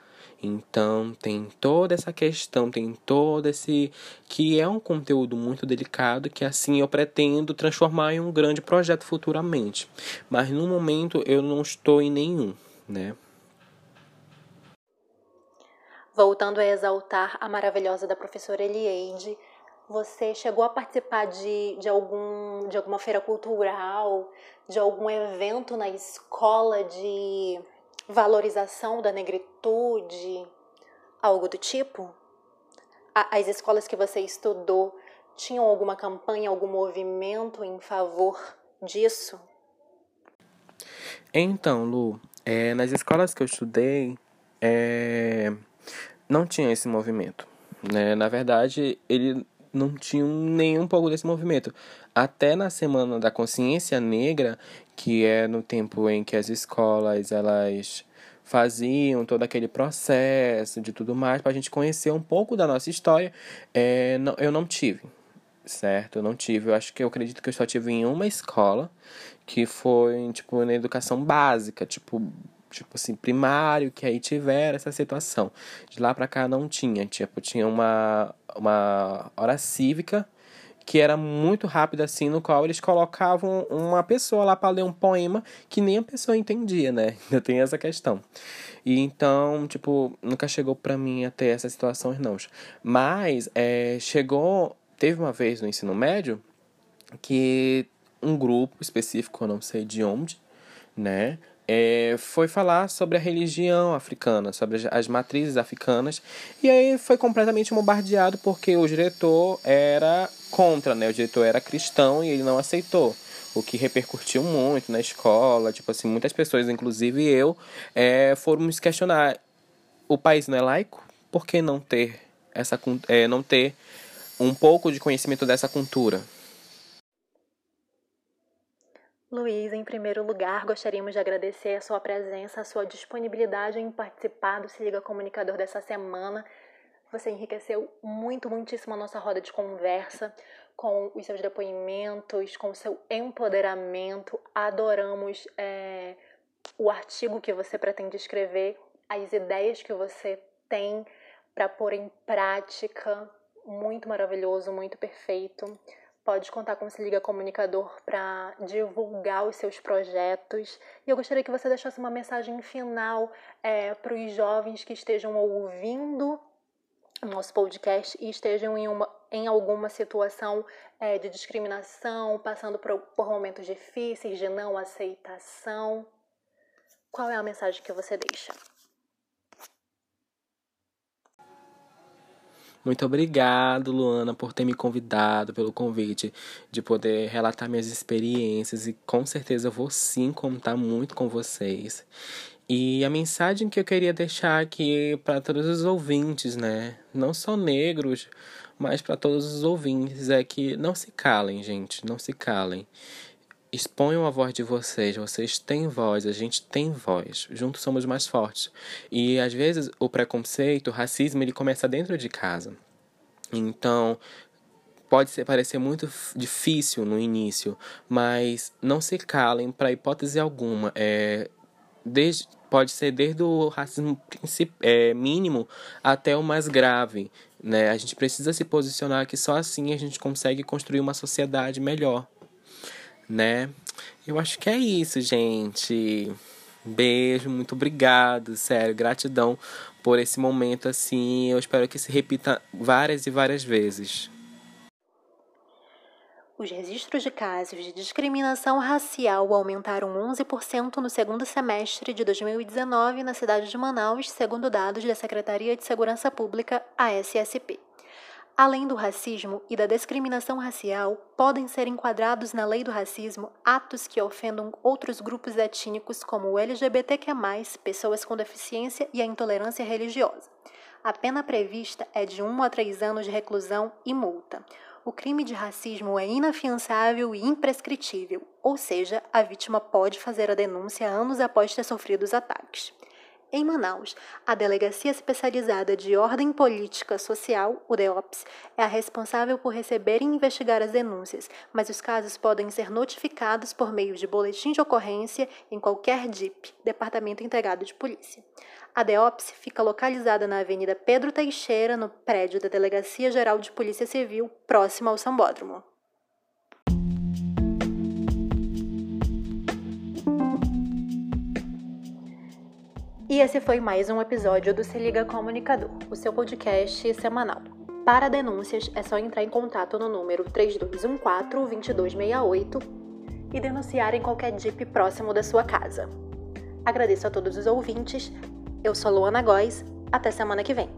Então tem toda essa questão, tem todo esse que é um conteúdo muito delicado que assim eu pretendo transformar em um grande projeto futuramente. Mas no momento eu não estou em nenhum, né? Voltando a exaltar a maravilhosa da professora Elieide, você chegou a participar de, de, algum, de alguma feira cultural, de algum evento na escola de valorização da negritude, algo do tipo? As escolas que você estudou tinham alguma campanha, algum movimento em favor disso? Então, Lu, é, nas escolas que eu estudei, é, não tinha esse movimento. Né? Na verdade, ele não tinha nem um pouco desse movimento. Até na Semana da Consciência Negra, que é no tempo em que as escolas elas faziam todo aquele processo de tudo mais para a gente conhecer um pouco da nossa história, é, não, eu não tive, certo? Eu não tive. Eu acho que eu acredito que eu só tive em uma escola que foi tipo na educação básica, tipo tipo assim, primário, que aí tiveram essa situação. De lá para cá não tinha, tipo, tinha uma, uma hora cívica que era muito rápida assim, no qual eles colocavam uma pessoa lá para ler um poema que nem a pessoa entendia, né? Ainda tem essa questão. E então, tipo, nunca chegou para mim até essas situações não. Mas é, chegou, teve uma vez no ensino médio que um grupo específico, eu não sei de onde, né? é, foi falar sobre a religião africana, sobre as matrizes africanas, e aí foi completamente bombardeado porque o diretor era contra, né? O diretor era cristão e ele não aceitou. O que repercutiu muito na escola, tipo assim, muitas pessoas, inclusive eu, é, foram se questionar: o país não é laico? Por que não ter essa é, não ter um pouco de conhecimento dessa cultura? Luiz, em primeiro lugar, gostaríamos de agradecer a sua presença, a sua disponibilidade em participar do Se Liga Comunicador dessa semana. Você enriqueceu muito, muitíssimo a nossa roda de conversa com os seus depoimentos, com o seu empoderamento. Adoramos é, o artigo que você pretende escrever, as ideias que você tem para pôr em prática. Muito maravilhoso, muito perfeito. Pode contar com o Se Liga Comunicador para divulgar os seus projetos. E eu gostaria que você deixasse uma mensagem final é, para os jovens que estejam ouvindo nosso podcast e estejam em, uma, em alguma situação é, de discriminação, passando por, por momentos difíceis de não aceitação. Qual é a mensagem que você deixa? Muito obrigado, Luana, por ter me convidado, pelo convite de poder relatar minhas experiências e com certeza eu vou sim contar muito com vocês. E a mensagem que eu queria deixar aqui para todos os ouvintes, né? Não só negros, mas para todos os ouvintes é que não se calem, gente, não se calem. Exponham a voz de vocês, vocês têm voz, a gente tem voz, juntos somos mais fortes. E às vezes o preconceito, o racismo, ele começa dentro de casa. Então, pode ser, parecer muito difícil no início, mas não se calem para hipótese alguma. É, desde, pode ser desde o racismo é, mínimo até o mais grave. Né? A gente precisa se posicionar que só assim a gente consegue construir uma sociedade melhor né? Eu acho que é isso, gente. Beijo, muito obrigado, sério, gratidão por esse momento assim. Eu espero que se repita várias e várias vezes. Os registros de casos de discriminação racial aumentaram 11% no segundo semestre de 2019 na cidade de Manaus, segundo dados da Secretaria de Segurança Pública, a SSP. Além do racismo e da discriminação racial, podem ser enquadrados na lei do racismo atos que ofendam outros grupos étnicos, como o LGBTQ, pessoas com deficiência e a intolerância religiosa. A pena prevista é de 1 a 3 anos de reclusão e multa. O crime de racismo é inafiançável e imprescritível, ou seja, a vítima pode fazer a denúncia anos após ter sofrido os ataques. Em Manaus, a Delegacia Especializada de Ordem Política Social, o DEOPS, é a responsável por receber e investigar as denúncias, mas os casos podem ser notificados por meio de boletim de ocorrência em qualquer DIP, Departamento Integrado de Polícia. A DEOPS fica localizada na Avenida Pedro Teixeira, no prédio da Delegacia Geral de Polícia Civil, próximo ao Sambódromo. E esse foi mais um episódio do Se Liga Comunicador, o seu podcast semanal. Para denúncias, é só entrar em contato no número 3214-2268 e denunciar em qualquer DIP próximo da sua casa. Agradeço a todos os ouvintes. Eu sou Luana Góes. Até semana que vem.